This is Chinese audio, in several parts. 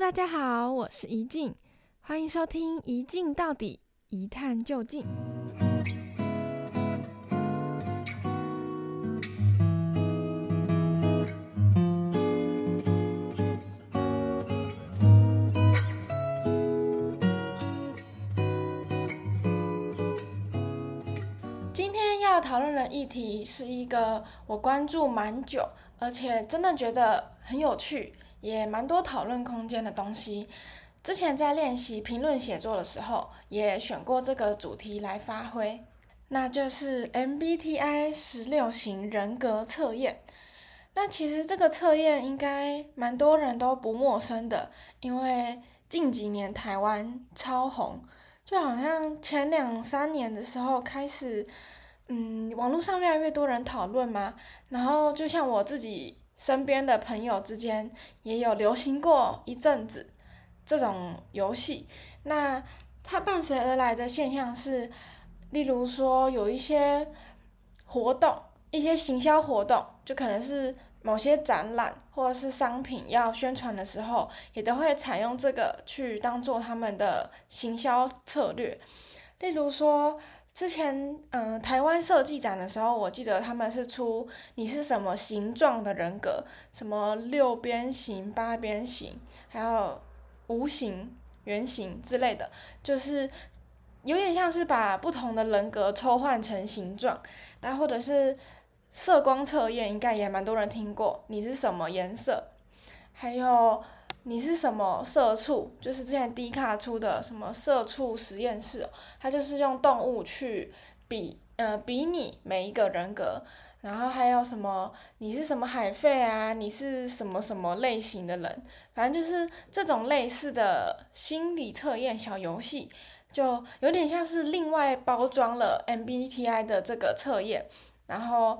大家好，我是怡静，欢迎收听《一镜到底，一探究竟》。今天要讨论的议题是一个我关注蛮久，而且真的觉得很有趣。也蛮多讨论空间的东西。之前在练习评论写作的时候，也选过这个主题来发挥，那就是 MBTI 十六型人格测验。那其实这个测验应该蛮多人都不陌生的，因为近几年台湾超红，就好像前两三年的时候开始，嗯，网络上越来越多人讨论嘛，然后就像我自己。身边的朋友之间也有流行过一阵子这种游戏，那它伴随而来的现象是，例如说有一些活动，一些行销活动，就可能是某些展览或者是商品要宣传的时候，也都会采用这个去当做他们的行销策略，例如说。之前，嗯、台湾设计展的时候，我记得他们是出你是什么形状的人格，什么六边形、八边形，还有无形、圆形之类的，就是有点像是把不同的人格抽换成形状，那或者是色光测验，应该也蛮多人听过，你是什么颜色，还有。你是什么社畜？就是之前 D 卡出的什么社畜实验室，它就是用动物去比，呃，比拟每一个人格，然后还有什么你是什么海费啊？你是什么什么类型的人？反正就是这种类似的心理测验小游戏，就有点像是另外包装了 MBTI 的这个测验。然后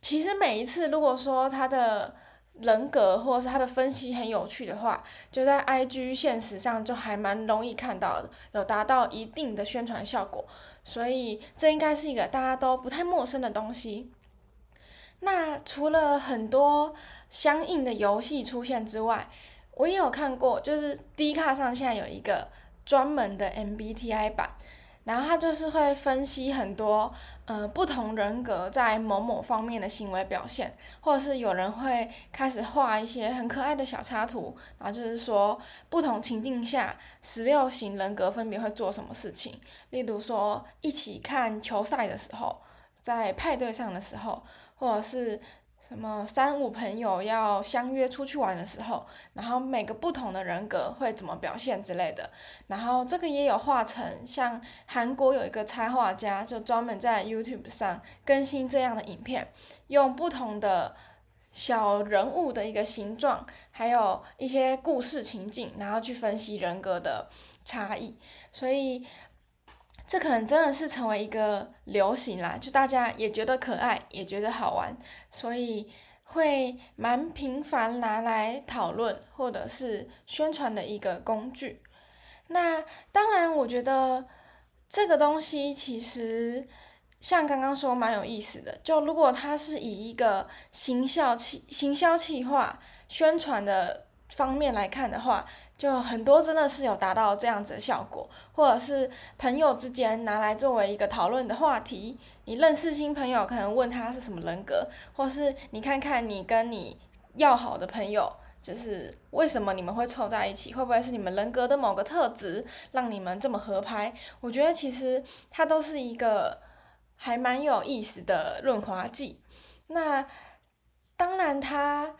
其实每一次如果说它的人格或者是他的分析很有趣的话，就在 IG 现实上就还蛮容易看到的，有达到一定的宣传效果，所以这应该是一个大家都不太陌生的东西。那除了很多相应的游戏出现之外，我也有看过，就是 D 卡上现在有一个专门的 MBTI 版。然后他就是会分析很多，呃，不同人格在某某方面的行为表现，或者是有人会开始画一些很可爱的小插图，然后就是说不同情境下十六型人格分别会做什么事情，例如说一起看球赛的时候，在派对上的时候，或者是。什么三五朋友要相约出去玩的时候，然后每个不同的人格会怎么表现之类的，然后这个也有画成，像韩国有一个插画家，就专门在 YouTube 上更新这样的影片，用不同的小人物的一个形状，还有一些故事情景，然后去分析人格的差异，所以。这可能真的是成为一个流行啦，就大家也觉得可爱，也觉得好玩，所以会蛮频繁拿来讨论或者是宣传的一个工具。那当然，我觉得这个东西其实像刚刚说蛮有意思的，就如果它是以一个行销企行销企划宣传的方面来看的话。就很多真的是有达到这样子的效果，或者是朋友之间拿来作为一个讨论的话题。你认识新朋友，可能问他是什么人格，或是你看看你跟你要好的朋友，就是为什么你们会凑在一起，会不会是你们人格的某个特质让你们这么合拍？我觉得其实它都是一个还蛮有意思的润滑剂。那当然，它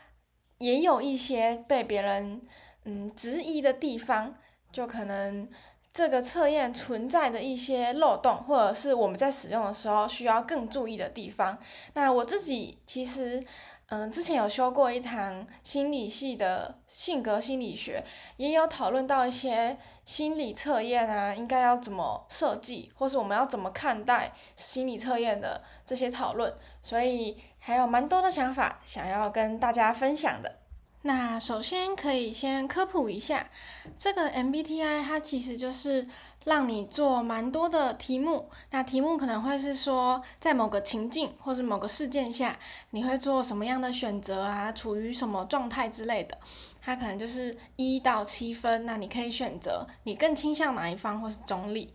也有一些被别人。嗯，质疑的地方就可能这个测验存在的一些漏洞，或者是我们在使用的时候需要更注意的地方。那我自己其实，嗯，之前有修过一堂心理系的性格心理学，也有讨论到一些心理测验啊，应该要怎么设计，或是我们要怎么看待心理测验的这些讨论。所以还有蛮多的想法想要跟大家分享的。那首先可以先科普一下，这个 MBTI 它其实就是让你做蛮多的题目。那题目可能会是说，在某个情境或是某个事件下，你会做什么样的选择啊？处于什么状态之类的。它可能就是一到七分，那你可以选择你更倾向哪一方或是中立。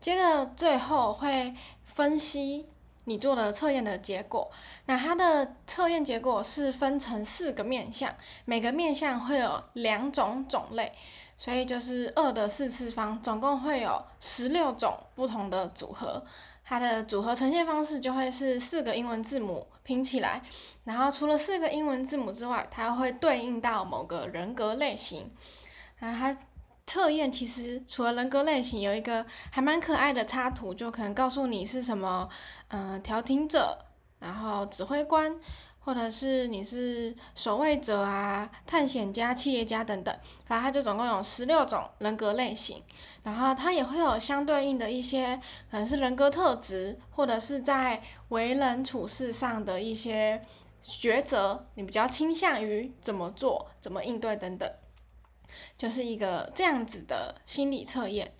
接着最后会分析。你做的测验的结果，那它的测验结果是分成四个面向，每个面向会有两种种类，所以就是二的四次方，总共会有十六种不同的组合。它的组合呈现方式就会是四个英文字母拼起来，然后除了四个英文字母之外，它会对应到某个人格类型，然后它。测验其实除了人格类型，有一个还蛮可爱的插图，就可能告诉你是什么，嗯、调停者，然后指挥官，或者是你是守卫者啊、探险家、企业家等等。反正它就总共有十六种人格类型，然后它也会有相对应的一些，可能是人格特质，或者是在为人处事上的一些抉择，你比较倾向于怎么做、怎么应对等等。就是一个这样子的心理测验。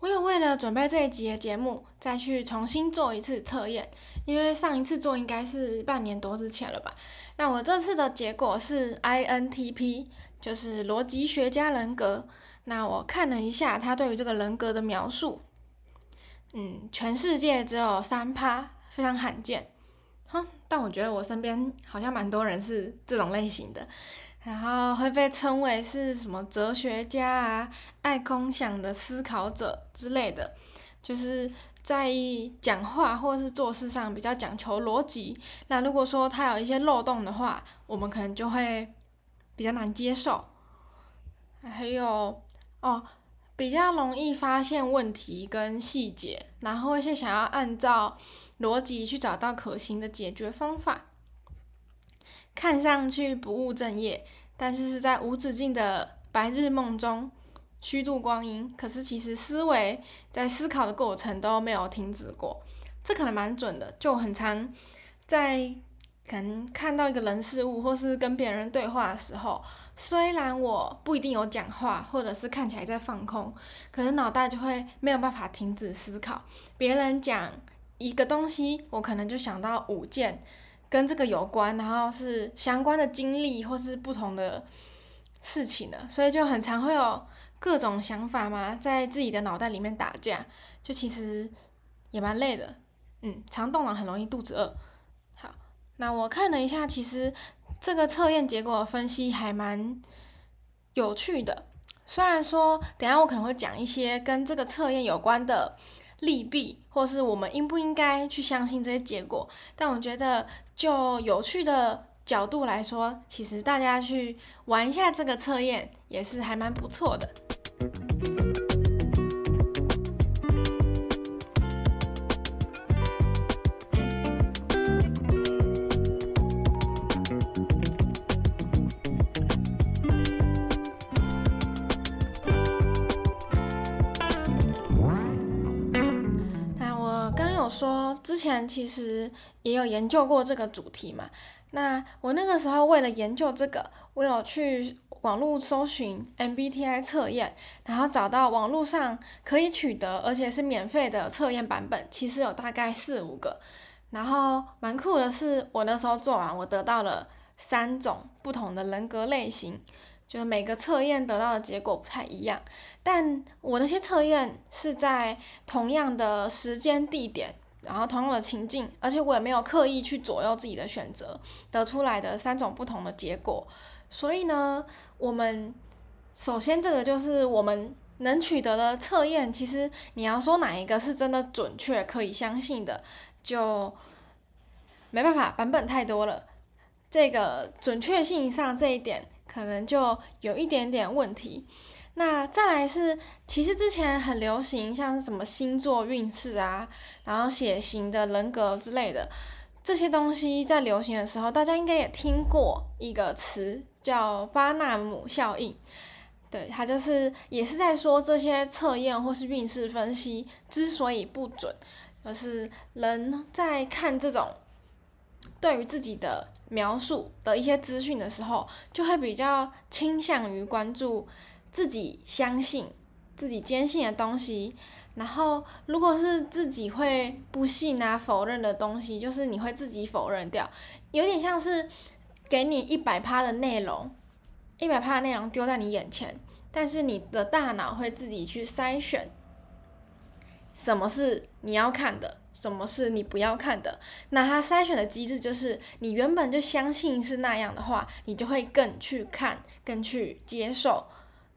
我有为了准备这一集的节目，再去重新做一次测验，因为上一次做应该是半年多之前了吧。那我这次的结果是 INTP，就是逻辑学家人格。那我看了一下他对于这个人格的描述，嗯，全世界只有三趴，非常罕见。哼，但我觉得我身边好像蛮多人是这种类型的。然后会被称为是什么哲学家啊、爱空想的思考者之类的，就是在讲话或是做事上比较讲求逻辑。那如果说他有一些漏洞的话，我们可能就会比较难接受。还有哦，比较容易发现问题跟细节，然后一些想要按照逻辑去找到可行的解决方法。看上去不务正业，但是是在无止境的白日梦中虚度光阴。可是其实思维在思考的过程都没有停止过，这可能蛮准的。就很常在可能看到一个人事物，或是跟别人对话的时候，虽然我不一定有讲话，或者是看起来在放空，可是脑袋就会没有办法停止思考。别人讲一个东西，我可能就想到五件。跟这个有关，然后是相关的经历或是不同的事情的，所以就很常会有各种想法嘛，在自己的脑袋里面打架，就其实也蛮累的，嗯，常动脑很容易肚子饿。好，那我看了一下，其实这个测验结果分析还蛮有趣的，虽然说等下我可能会讲一些跟这个测验有关的。利弊，或是我们应不应该去相信这些结果？但我觉得，就有趣的角度来说，其实大家去玩一下这个测验，也是还蛮不错的。说之前其实也有研究过这个主题嘛，那我那个时候为了研究这个，我有去网络搜寻 MBTI 测验，然后找到网络上可以取得而且是免费的测验版本，其实有大概四五个，然后蛮酷的是，我那时候做完，我得到了三种不同的人格类型。就每个测验得到的结果不太一样，但我那些测验是在同样的时间地点，然后同样的情境，而且我也没有刻意去左右自己的选择，得出来的三种不同的结果。所以呢，我们首先这个就是我们能取得的测验，其实你要说哪一个是真的准确可以相信的，就没办法，版本太多了。这个准确性上这一点。可能就有一点点问题。那再来是，其实之前很流行，像是什么星座运势啊，然后血型的人格之类的这些东西，在流行的时候，大家应该也听过一个词叫巴纳姆效应。对，它就是也是在说这些测验或是运势分析之所以不准，而是人在看这种对于自己的描述的一些资讯的时候，就会比较倾向于关注自己相信、自己坚信的东西。然后，如果是自己会不信啊、否认的东西，就是你会自己否认掉，有点像是给你一百趴的内容，一百趴的内容丢在你眼前，但是你的大脑会自己去筛选，什么是你要看的，什么是你不要看的。那它筛选的机制就是，你原本就相信是那样的话，你就会更去看、更去接受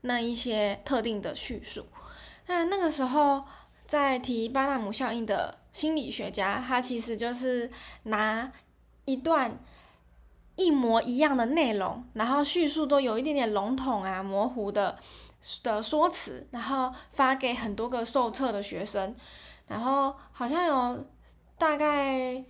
那一些特定的叙述。那那个时候，在提巴纳姆效应的心理学家，他其实就是拿一段一模一样的内容，然后叙述都有一点点笼统啊、模糊的的说辞，然后发给很多个受测的学生，然后好像有大概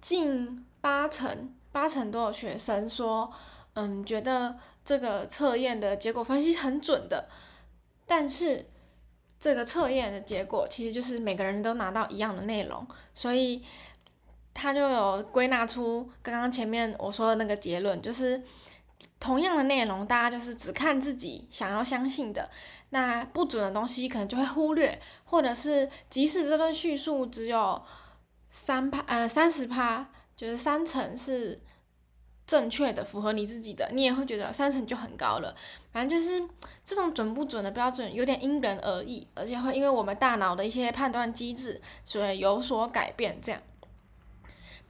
近八成八成多的学生说，嗯，觉得这个测验的结果分析很准的，但是。这个测验的结果其实就是每个人都拿到一样的内容，所以他就有归纳出刚刚前面我说的那个结论，就是同样的内容，大家就是只看自己想要相信的，那不准的东西可能就会忽略，或者是即使这段叙述只有三趴，呃，三十趴，就是三成是。正确的，符合你自己的，你也会觉得三成就很高了。反正就是这种准不准的标准有点因人而异，而且会因为我们大脑的一些判断机制，所以有所改变。这样，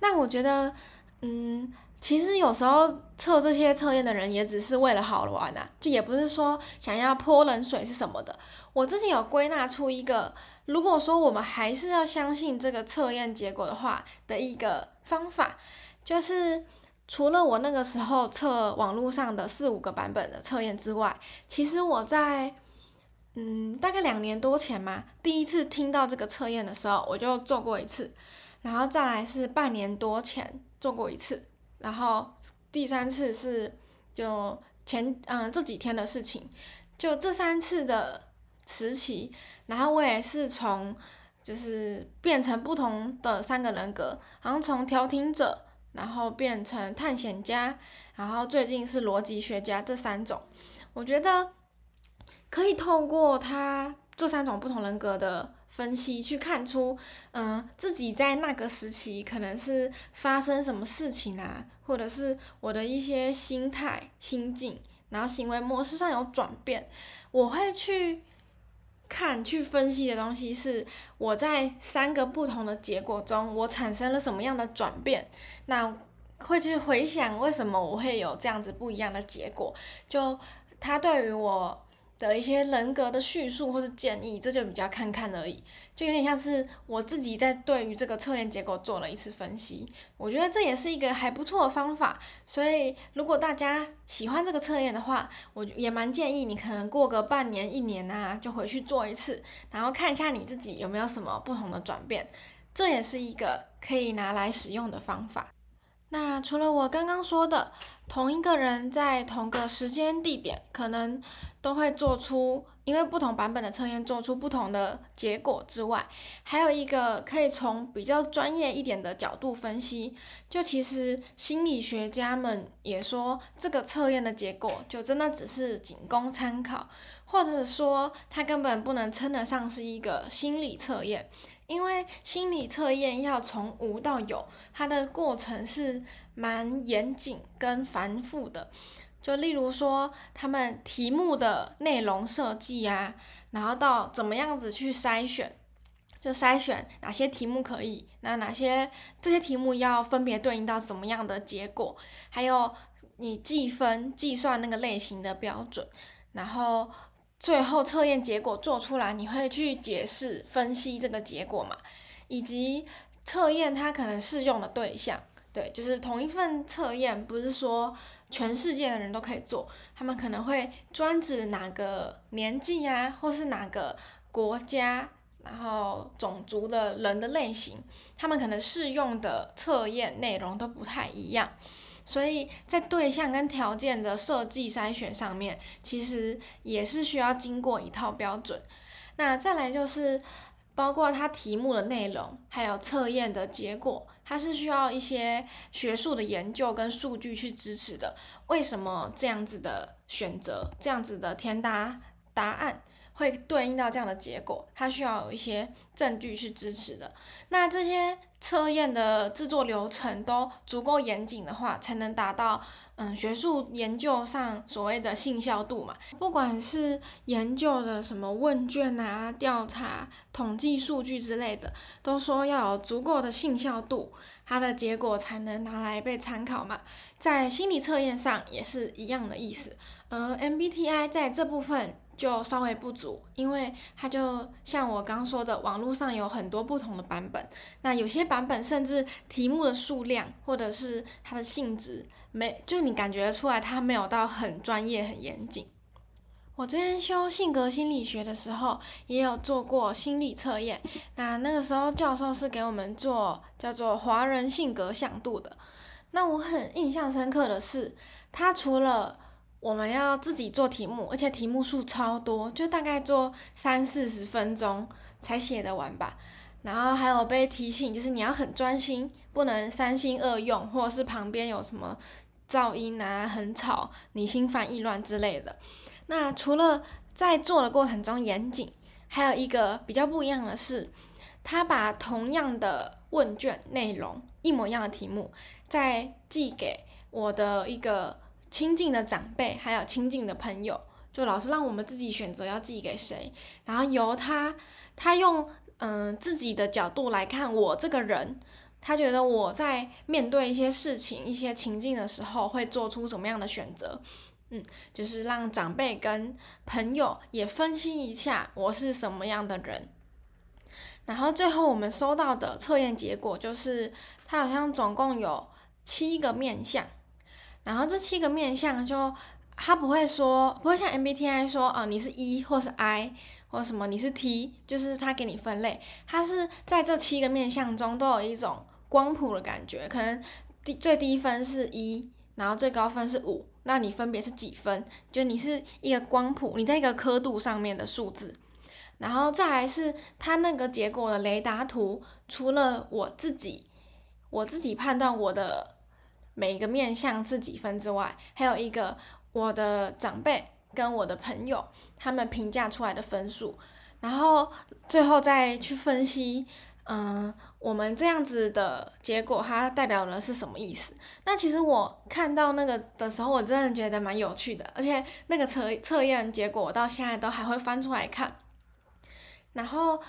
那我觉得，嗯，其实有时候测这些测验的人也只是为了好玩啊，就也不是说想要泼冷水是什么的。我自己有归纳出一个，如果说我们还是要相信这个测验结果的话的一个方法，就是。除了我那个时候测网络上的四五个版本的测验之外，其实我在嗯大概两年多前嘛，第一次听到这个测验的时候，我就做过一次，然后再来是半年多前做过一次，然后第三次是就前嗯这几天的事情，就这三次的时期，然后我也是从就是变成不同的三个人格，然后从调停者。然后变成探险家，然后最近是逻辑学家，这三种，我觉得可以透过他这三种不同人格的分析，去看出，嗯，自己在那个时期可能是发生什么事情啊，或者是我的一些心态、心境，然后行为模式上有转变，我会去。看去分析的东西是我在三个不同的结果中，我产生了什么样的转变，那会去回想为什么我会有这样子不一样的结果，就他对于我。的一些人格的叙述或是建议，这就比较看看而已，就有点像是我自己在对于这个测验结果做了一次分析，我觉得这也是一个还不错的方法。所以如果大家喜欢这个测验的话，我也蛮建议你可能过个半年一年啊，就回去做一次，然后看一下你自己有没有什么不同的转变，这也是一个可以拿来使用的方法。那除了我刚刚说的，同一个人在同个时间地点，可能都会做出因为不同版本的测验做出不同的结果之外，还有一个可以从比较专业一点的角度分析，就其实心理学家们也说，这个测验的结果就真的只是仅供参考，或者说它根本不能称得上是一个心理测验。因为心理测验要从无到有，它的过程是蛮严谨跟繁复的。就例如说，他们题目的内容设计啊，然后到怎么样子去筛选，就筛选哪些题目可以，那哪些这些题目要分别对应到怎么样的结果，还有你计分计算那个类型的标准，然后。最后测验结果做出来，你会去解释分析这个结果嘛？以及测验它可能适用的对象，对，就是同一份测验，不是说全世界的人都可以做，他们可能会专指哪个年纪啊，或是哪个国家，然后种族的人的类型，他们可能适用的测验内容都不太一样。所以在对象跟条件的设计筛选上面，其实也是需要经过一套标准。那再来就是包括它题目的内容，还有测验的结果，它是需要一些学术的研究跟数据去支持的。为什么这样子的选择，这样子的填答答案会对应到这样的结果？它需要有一些证据去支持的。那这些测验的制作流程都足够严谨的话，才能达到嗯学术研究上所谓的信效度嘛。不管是研究的什么问卷啊、调查、统计数据之类的，都说要有足够的信效度，它的结果才能拿来被参考嘛。在心理测验上也是一样的意思，而 MBTI 在这部分。就稍微不足，因为它就像我刚说的，网络上有很多不同的版本，那有些版本甚至题目的数量或者是它的性质没，就你感觉出来它没有到很专业、很严谨。我之前修性格心理学的时候，也有做过心理测验，那那个时候教授是给我们做叫做华人性格向度的，那我很印象深刻的是，他除了我们要自己做题目，而且题目数超多，就大概做三四十分钟才写得完吧。然后还有被提醒，就是你要很专心，不能三心二用，或者是旁边有什么噪音啊，很吵，你心烦意乱之类的。那除了在做的过程中严谨，还有一个比较不一样的是，他把同样的问卷内容，一模一样的题目，再寄给我的一个。亲近的长辈，还有亲近的朋友，就老师让我们自己选择要寄给谁，然后由他，他用嗯、自己的角度来看我这个人，他觉得我在面对一些事情、一些情境的时候会做出什么样的选择，嗯，就是让长辈跟朋友也分析一下我是什么样的人，然后最后我们收到的测验结果就是，他好像总共有七个面相。然后这七个面相就，他不会说，不会像 MBTI 说，哦，你是 E 或是 I 或什么，你是 T，就是他给你分类，他是在这七个面相中都有一种光谱的感觉，可能低最低分是一，然后最高分是五，那你分别是几分？就你是一个光谱，你在一个刻度上面的数字，然后再来是它那个结果的雷达图，除了我自己，我自己判断我的。每一个面向是几分之外，还有一个我的长辈跟我的朋友他们评价出来的分数，然后最后再去分析，嗯、我们这样子的结果它代表的是什么意思？那其实我看到那个的时候，我真的觉得蛮有趣的，而且那个测测验结果我到现在都还会翻出来看，然后。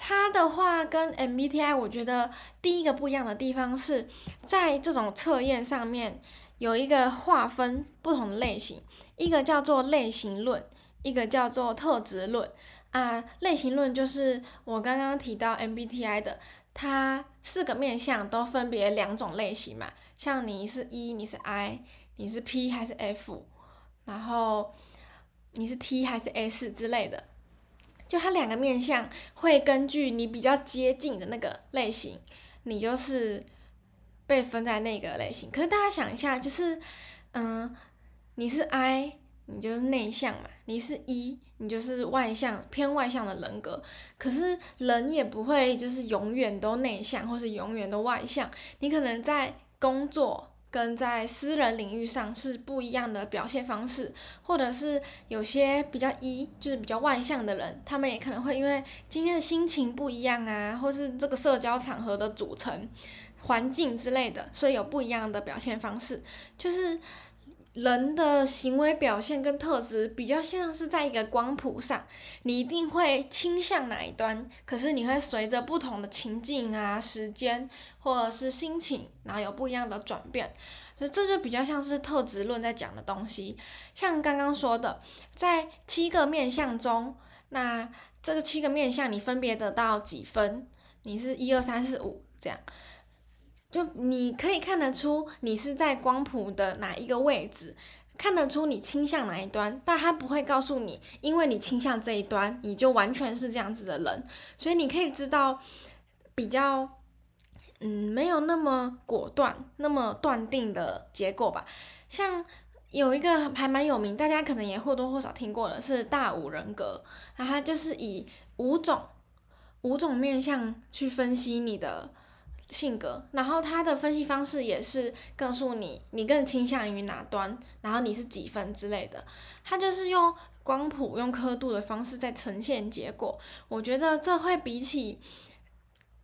它的话跟 MBTI，我觉得第一个不一样的地方是在这种测验上面有一个划分不同的类型，一个叫做类型论，一个叫做特质论啊。类型论就是我刚刚提到 MBTI 的，它四个面向都分别两种类型嘛，像你是 E，你是 I，你是 P 还是 F，然后你是 T 还是 S 之类的。就它两个面相会根据你比较接近的那个类型，你就是被分在那个类型。可是大家想一下，就是，嗯，你是 I，你就是内向嘛；你是 E，你就是外向，偏外向的人格。可是人也不会就是永远都内向，或是永远都外向。你可能在工作。跟在私人领域上是不一样的表现方式，或者是有些比较一就是比较外向的人，他们也可能会因为今天的心情不一样啊，或是这个社交场合的组成、环境之类的，所以有不一样的表现方式，就是。人的行为表现跟特质比较像是在一个光谱上，你一定会倾向哪一端，可是你会随着不同的情境啊、时间或者是心情，然后有不一样的转变，所以这就比较像是特质论在讲的东西。像刚刚说的，在七个面相中，那这个七个面相你分别得到几分？你是一二三四五这样。就你可以看得出你是在光谱的哪一个位置，看得出你倾向哪一端，但他不会告诉你，因为你倾向这一端，你就完全是这样子的人。所以你可以知道比较，嗯，没有那么果断、那么断定的结果吧。像有一个还蛮有名，大家可能也或多或少听过的是大五人格，啊，它就是以五种五种面向去分析你的。性格，然后他的分析方式也是告诉你你更倾向于哪端，然后你是几分之类的。他就是用光谱、用刻度的方式在呈现结果。我觉得这会比起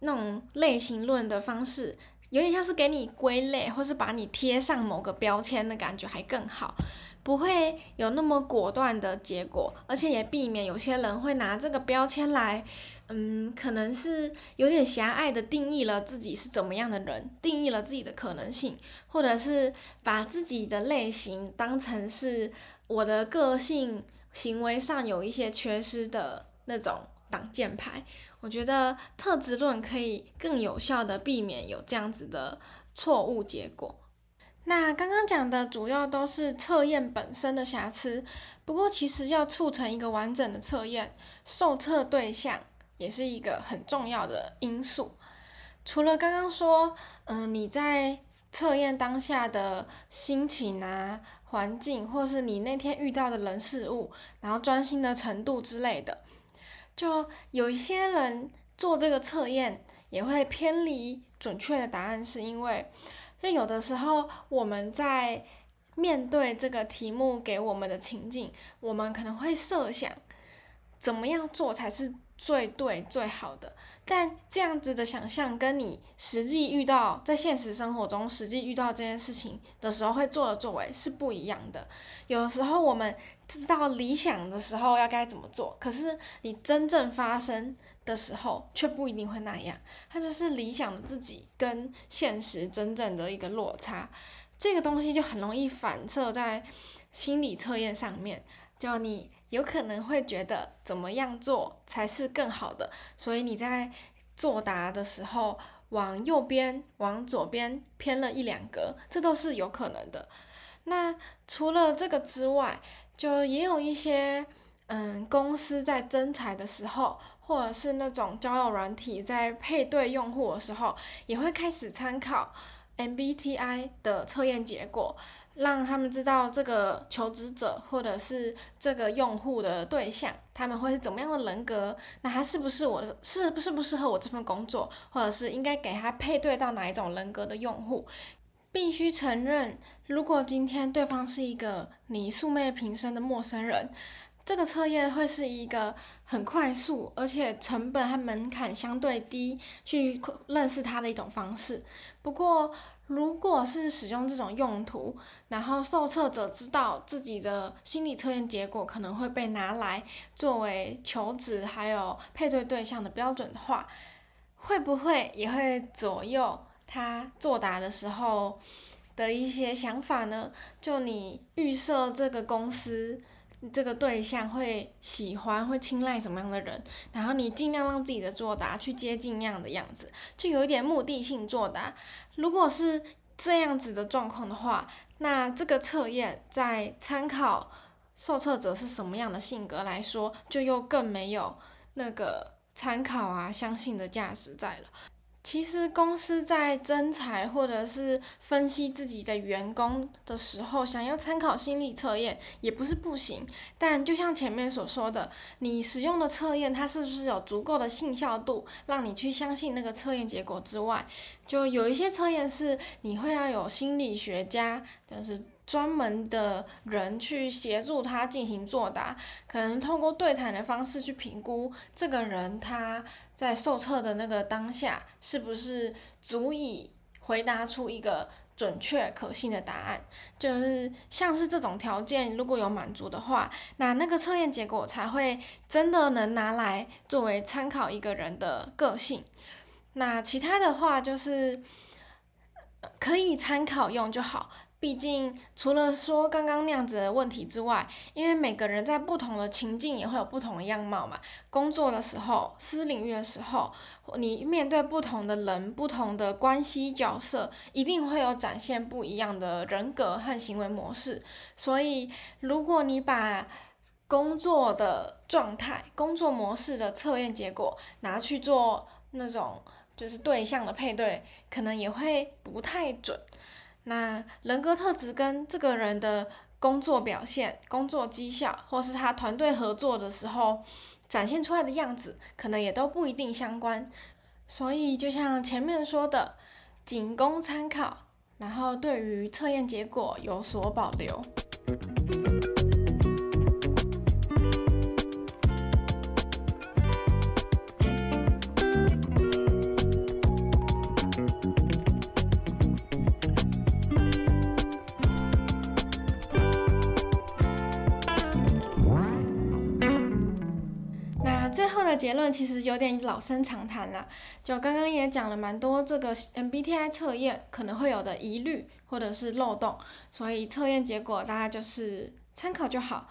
那种类型论的方式，有点像是给你归类，或是把你贴上某个标签的感觉还更好，不会有那么果断的结果，而且也避免有些人会拿这个标签来。嗯，可能是有点狭隘的定义了自己是怎么样的人，定义了自己的可能性，或者是把自己的类型当成是我的个性行为上有一些缺失的那种挡箭牌。我觉得特质论可以更有效的避免有这样子的错误结果。那刚刚讲的主要都是测验本身的瑕疵，不过其实要促成一个完整的测验，受测对象。也是一个很重要的因素。除了刚刚说，嗯、你在测验当下的心情啊、环境，或是你那天遇到的人事物，然后专心的程度之类的，就有一些人做这个测验也会偏离准确的答案，是因为，就有的时候我们在面对这个题目给我们的情境，我们可能会设想怎么样做才是。最对最好的，但这样子的想象跟你实际遇到在现实生活中实际遇到这件事情的时候会做的作为是不一样的。有时候我们知道理想的时候要该怎么做，可是你真正发生的时候却不一定会那样。它就是理想的自己跟现实真正的一个落差，这个东西就很容易反射在心理测验上面，就你。有可能会觉得怎么样做才是更好的，所以你在作答的时候往右边、往左边偏了一两格，这都是有可能的。那除了这个之外，就也有一些嗯，公司在征才的时候，或者是那种交友软体在配对用户的时候，也会开始参考 MBTI 的测验结果。让他们知道这个求职者或者是这个用户的对象，他们会是怎么样的人格？那他是不是我的，适不适不适合我这份工作？或者是应该给他配对到哪一种人格的用户？必须承认，如果今天对方是一个你素昧平生的陌生人，这个测验会是一个很快速，而且成本和门槛相对低，去认识他的一种方式。不过，如果是使用这种用途，然后受测者知道自己的心理测验结果可能会被拿来作为求职还有配对对象的标准的话，会不会也会左右他作答的时候的一些想法呢？就你预设这个公司。这个对象会喜欢、会青睐什么样的人？然后你尽量让自己的作答去接近那样的样子，就有一点目的性作答。如果是这样子的状况的话，那这个测验在参考受测者是什么样的性格来说，就又更没有那个参考啊、相信的价值在了。其实公司在征才或者是分析自己的员工的时候，想要参考心理测验也不是不行。但就像前面所说的，你使用的测验它是不是有足够的信效度，让你去相信那个测验结果之外，就有一些测验是你会要有心理学家，但是。专门的人去协助他进行作答，可能透过对谈的方式去评估这个人他在受测的那个当下是不是足以回答出一个准确可信的答案。就是像是这种条件如果有满足的话，那那个测验结果才会真的能拿来作为参考一个人的个性。那其他的话就是可以参考用就好。毕竟，除了说刚刚那样子的问题之外，因为每个人在不同的情境也会有不同的样貌嘛。工作的时候、私领域的时候，你面对不同的人、不同的关系角色，一定会有展现不一样的人格和行为模式。所以，如果你把工作的状态、工作模式的测验结果拿去做那种就是对象的配对，可能也会不太准。那人格特质跟这个人的工作表现、工作绩效，或是他团队合作的时候展现出来的样子，可能也都不一定相关。所以就像前面说的，仅供参考，然后对于测验结果有所保留。结论其实有点老生常谈了，就刚刚也讲了蛮多这个 MBTI 测验可能会有的疑虑或者是漏洞，所以测验结果大家就是参考就好，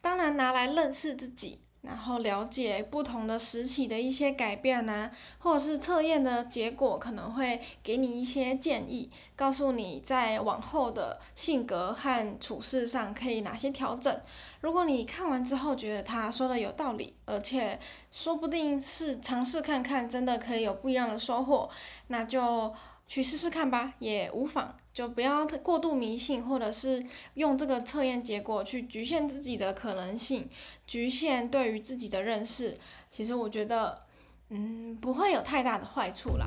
当然拿来认识自己。然后了解不同的时期的一些改变啊，或者是测验的结果可能会给你一些建议，告诉你在往后的性格和处事上可以哪些调整。如果你看完之后觉得他说的有道理，而且说不定是尝试看看，真的可以有不一样的收获，那就。去试试看吧，也无妨，就不要过度迷信，或者是用这个测验结果去局限自己的可能性，局限对于自己的认识。其实我觉得，嗯，不会有太大的坏处啦。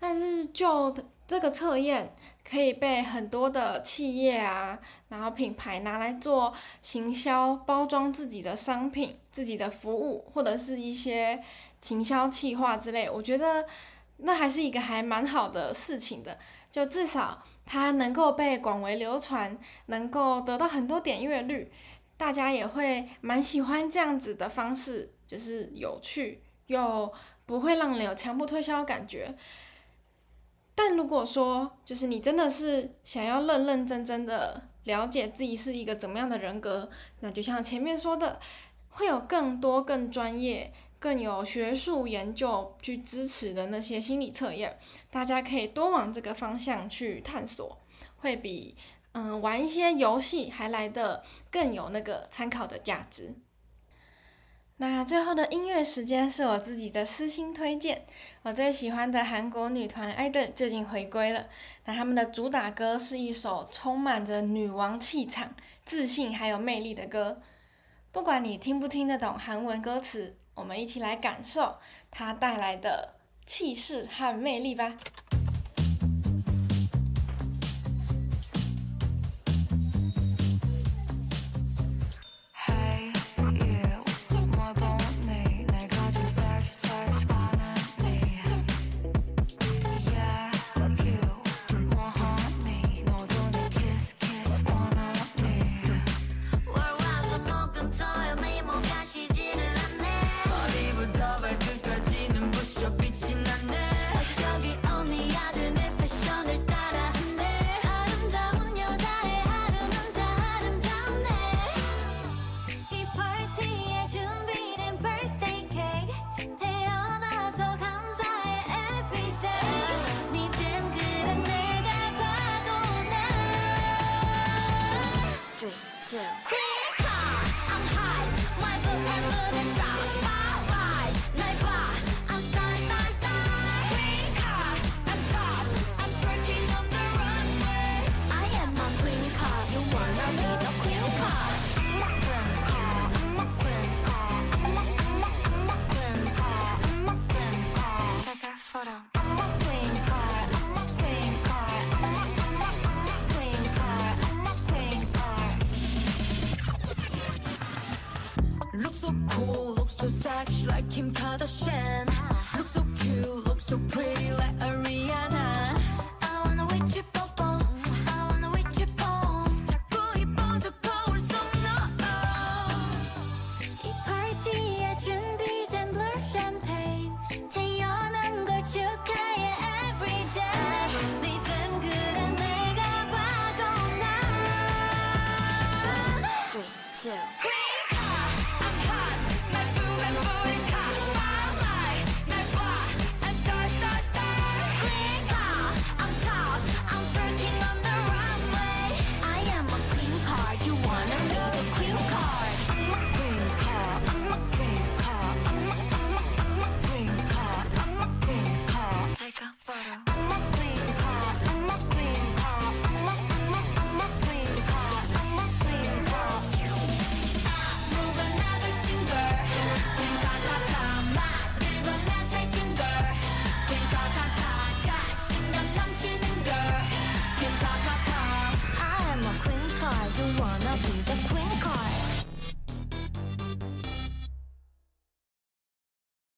但是就这个测验可以被很多的企业啊，然后品牌拿来做行销，包装自己的商品、自己的服务，或者是一些行销企划之类，我觉得。那还是一个还蛮好的事情的，就至少它能够被广为流传，能够得到很多点阅率，大家也会蛮喜欢这样子的方式，就是有趣又不会让人有强迫推销的感觉。但如果说就是你真的是想要认认真真的了解自己是一个怎么样的人格，那就像前面说的，会有更多更专业。更有学术研究去支持的那些心理测验，大家可以多往这个方向去探索，会比嗯玩一些游戏还来得更有那个参考的价值。那最后的音乐时间是我自己的私心推荐，我最喜欢的韩国女团 idol 最近回归了，那他们的主打歌是一首充满着女王气场、自信还有魅力的歌，不管你听不听得懂韩文歌词。我们一起来感受它带来的气势和魅力吧。too. so sexy like Kim Kardashian. Look so cute, look so pretty like